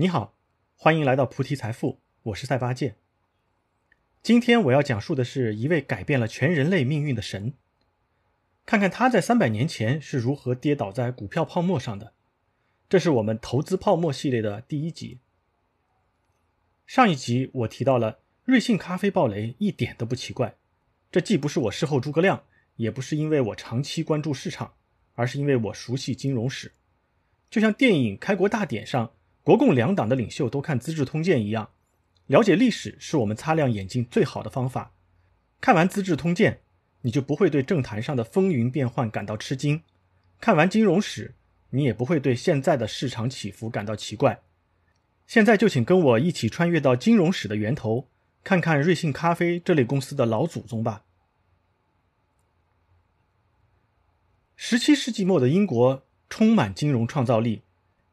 你好，欢迎来到菩提财富，我是赛八戒。今天我要讲述的是一位改变了全人类命运的神，看看他在三百年前是如何跌倒在股票泡沫上的。这是我们投资泡沫系列的第一集。上一集我提到了瑞幸咖啡暴雷，一点都不奇怪。这既不是我事后诸葛亮，也不是因为我长期关注市场，而是因为我熟悉金融史。就像电影《开国大典》上。国共两党的领袖都看《资治通鉴》一样，了解历史是我们擦亮眼睛最好的方法。看完《资治通鉴》，你就不会对政坛上的风云变幻感到吃惊；看完金融史，你也不会对现在的市场起伏感到奇怪。现在就请跟我一起穿越到金融史的源头，看看瑞幸咖啡这类公司的老祖宗吧。十七世纪末的英国充满金融创造力。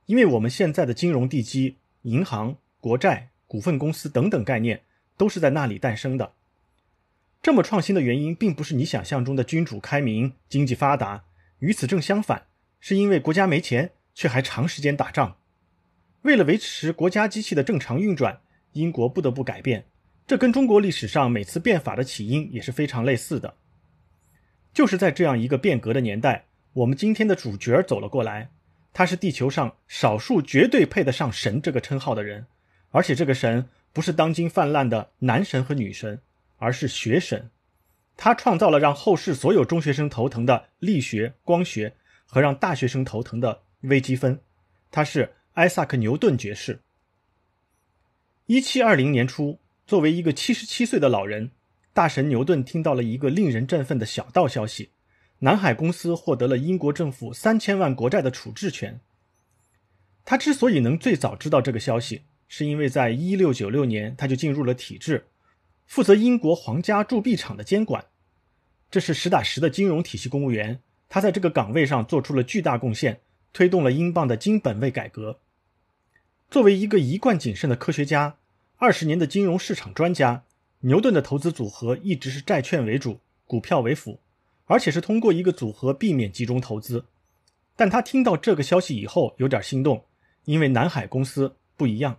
因为我们现在的金融地基、银行、国债、股份公司等等概念都是在那里诞生的。这么创新的原因，并不是你想象中的君主开明、经济发达，与此正相反，是因为国家没钱，却还长时间打仗。为了维持国家机器的正常运转，英国不得不改变。这跟中国历史上每次变法的起因也是非常类似的。就是在这样一个变革的年代，我们今天的主角走了过来。他是地球上少数绝对配得上神这个称号的人，而且这个神不是当今泛滥的男神和女神，而是学神。他创造了让后世所有中学生头疼的力学、光学和让大学生头疼的微积分。他是艾萨克·牛顿爵士。一七二零年初，作为一个七十七岁的老人，大神牛顿听到了一个令人振奋的小道消息。南海公司获得了英国政府三千万国债的处置权。他之所以能最早知道这个消息，是因为在一六九六年他就进入了体制，负责英国皇家铸币厂的监管。这是实打实的金融体系公务员。他在这个岗位上做出了巨大贡献，推动了英镑的金本位改革。作为一个一贯谨慎的科学家，二十年的金融市场专家，牛顿的投资组合一直是债券为主，股票为辅。而且是通过一个组合避免集中投资，但他听到这个消息以后有点心动，因为南海公司不一样。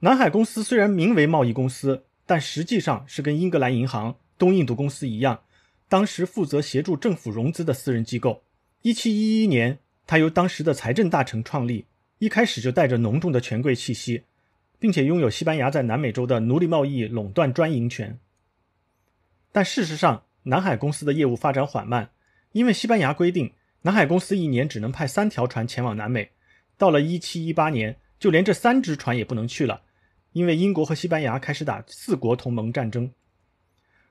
南海公司虽然名为贸易公司，但实际上是跟英格兰银行、东印度公司一样，当时负责协助政府融资的私人机构。一七一一年，他由当时的财政大臣创立，一开始就带着浓重的权贵气息，并且拥有西班牙在南美洲的奴隶贸易垄断专营权。但事实上，南海公司的业务发展缓慢，因为西班牙规定，南海公司一年只能派三条船前往南美。到了1718年，就连这三只船也不能去了，因为英国和西班牙开始打四国同盟战争。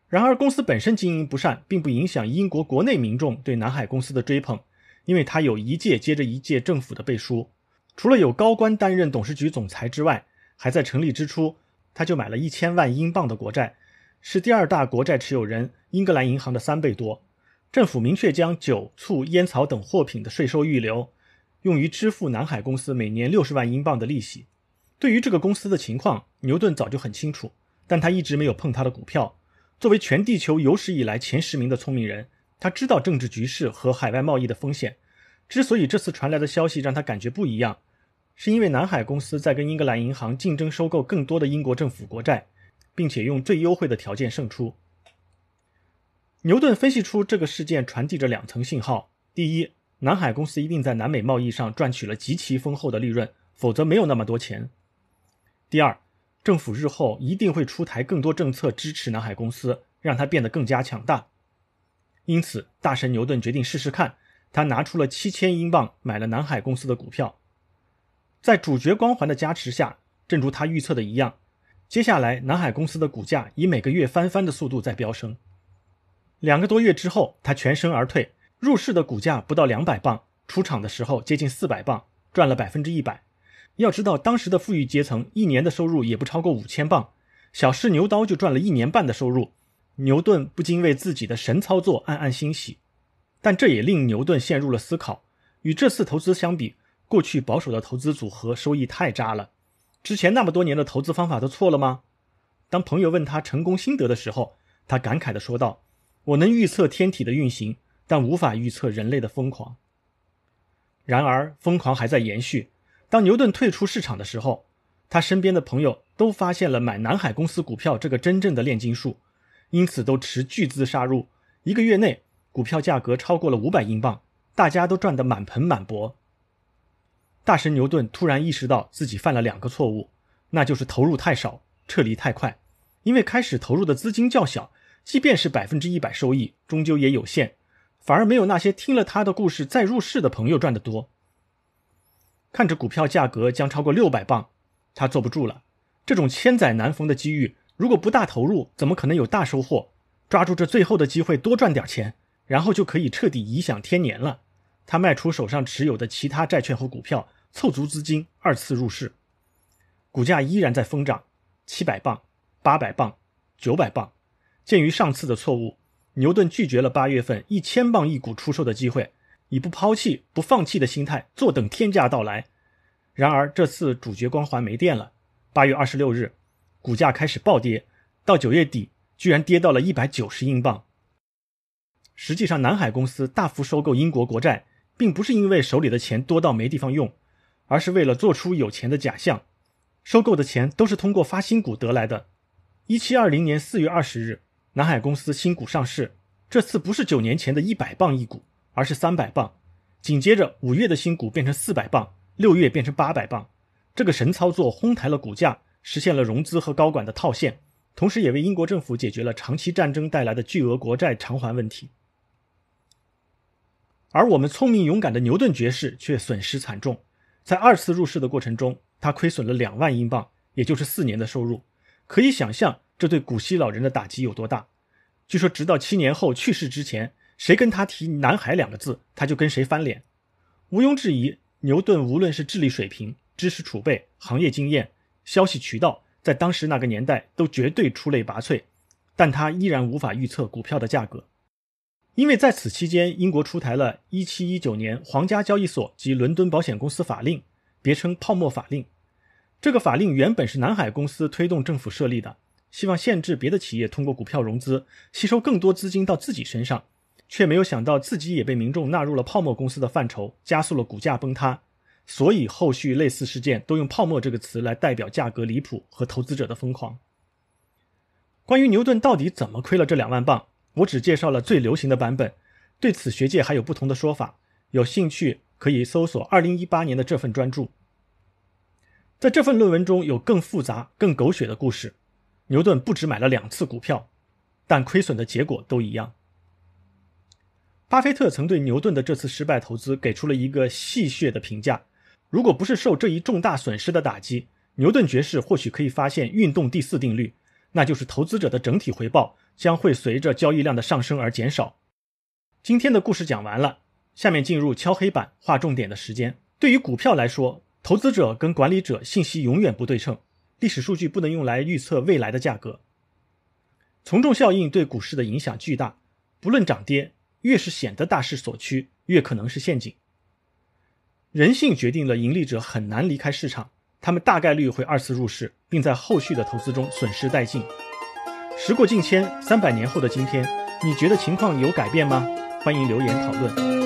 然而，公司本身经营不善，并不影响英国国内民众对南海公司的追捧，因为它有一届接着一届政府的背书。除了有高官担任董事局总裁之外，还在成立之初，他就买了一千万英镑的国债。是第二大国债持有人，英格兰银行的三倍多。政府明确将酒、醋、烟草等货品的税收预留，用于支付南海公司每年六十万英镑的利息。对于这个公司的情况，牛顿早就很清楚，但他一直没有碰他的股票。作为全地球有史以来前十名的聪明人，他知道政治局势和海外贸易的风险。之所以这次传来的消息让他感觉不一样，是因为南海公司在跟英格兰银行竞争收购更多的英国政府国债。并且用最优惠的条件胜出。牛顿分析出这个事件传递着两层信号：第一，南海公司一定在南美贸易上赚取了极其丰厚的利润，否则没有那么多钱；第二，政府日后一定会出台更多政策支持南海公司，让它变得更加强大。因此，大神牛顿决定试试看，他拿出了七千英镑买了南海公司的股票。在主角光环的加持下，正如他预测的一样。接下来，南海公司的股价以每个月翻番的速度在飙升。两个多月之后，他全身而退，入市的股价不到两百磅，出场的时候接近四百磅，赚了百分之一百。要知道，当时的富裕阶层一年的收入也不超过五千磅，小试牛刀就赚了一年半的收入。牛顿不禁为自己的神操作暗暗欣喜，但这也令牛顿陷入了思考：与这次投资相比，过去保守的投资组合收益太渣了。之前那么多年的投资方法都错了吗？当朋友问他成功心得的时候，他感慨地说道：“我能预测天体的运行，但无法预测人类的疯狂。”然而，疯狂还在延续。当牛顿退出市场的时候，他身边的朋友都发现了买南海公司股票这个真正的炼金术，因此都持巨资杀入。一个月内，股票价格超过了五百英镑，大家都赚得满盆满钵。大神牛顿突然意识到自己犯了两个错误，那就是投入太少，撤离太快。因为开始投入的资金较小，即便是百分之一百收益，终究也有限，反而没有那些听了他的故事再入市的朋友赚得多。看着股票价格将超过六百磅，他坐不住了。这种千载难逢的机遇，如果不大投入，怎么可能有大收获？抓住这最后的机会，多赚点钱，然后就可以彻底颐享天年了。他卖出手上持有的其他债券和股票。凑足资金，二次入市，股价依然在疯涨，七百磅、八百磅、九百磅。鉴于上次的错误，牛顿拒绝了八月份一千磅一股出售的机会，以不抛弃、不放弃的心态坐等天价到来。然而这次主角光环没电了。八月二十六日，股价开始暴跌，到九月底居然跌到了一百九十英镑。实际上，南海公司大幅收购英国国债，并不是因为手里的钱多到没地方用。而是为了做出有钱的假象，收购的钱都是通过发新股得来的。一七二零年四月二十日，南海公司新股上市，这次不是九年前的一百磅一股，而是三百磅。紧接着五月的新股变成四百磅，六月变成八百磅。这个神操作哄抬了股价，实现了融资和高管的套现，同时也为英国政府解决了长期战争带来的巨额国债偿还问题。而我们聪明勇敢的牛顿爵士却损失惨重。在二次入市的过程中，他亏损了两万英镑，也就是四年的收入。可以想象，这对古稀老人的打击有多大。据说，直到七年后去世之前，谁跟他提“南海”两个字，他就跟谁翻脸。毋庸置疑，牛顿无论是智力水平、知识储备、行业经验、消息渠道，在当时那个年代都绝对出类拔萃。但他依然无法预测股票的价格。因为在此期间，英国出台了1719年皇家交易所及伦敦保险公司法令，别称“泡沫法令”。这个法令原本是南海公司推动政府设立的，希望限制别的企业通过股票融资，吸收更多资金到自己身上，却没有想到自己也被民众纳入了泡沫公司的范畴，加速了股价崩塌。所以后续类似事件都用“泡沫”这个词来代表价格离谱和投资者的疯狂。关于牛顿到底怎么亏了这两万镑？我只介绍了最流行的版本，对此学界还有不同的说法。有兴趣可以搜索2018年的这份专著。在这份论文中有更复杂、更狗血的故事。牛顿不止买了两次股票，但亏损的结果都一样。巴菲特曾对牛顿的这次失败投资给出了一个戏谑的评价：如果不是受这一重大损失的打击，牛顿爵士或许可以发现运动第四定律，那就是投资者的整体回报。将会随着交易量的上升而减少。今天的故事讲完了，下面进入敲黑板划重点的时间。对于股票来说，投资者跟管理者信息永远不对称，历史数据不能用来预测未来的价格。从众效应对股市的影响巨大，不论涨跌，越是显得大势所趋，越可能是陷阱。人性决定了盈利者很难离开市场，他们大概率会二次入市，并在后续的投资中损失殆尽。时过境迁，三百年后的今天，你觉得情况有改变吗？欢迎留言讨论。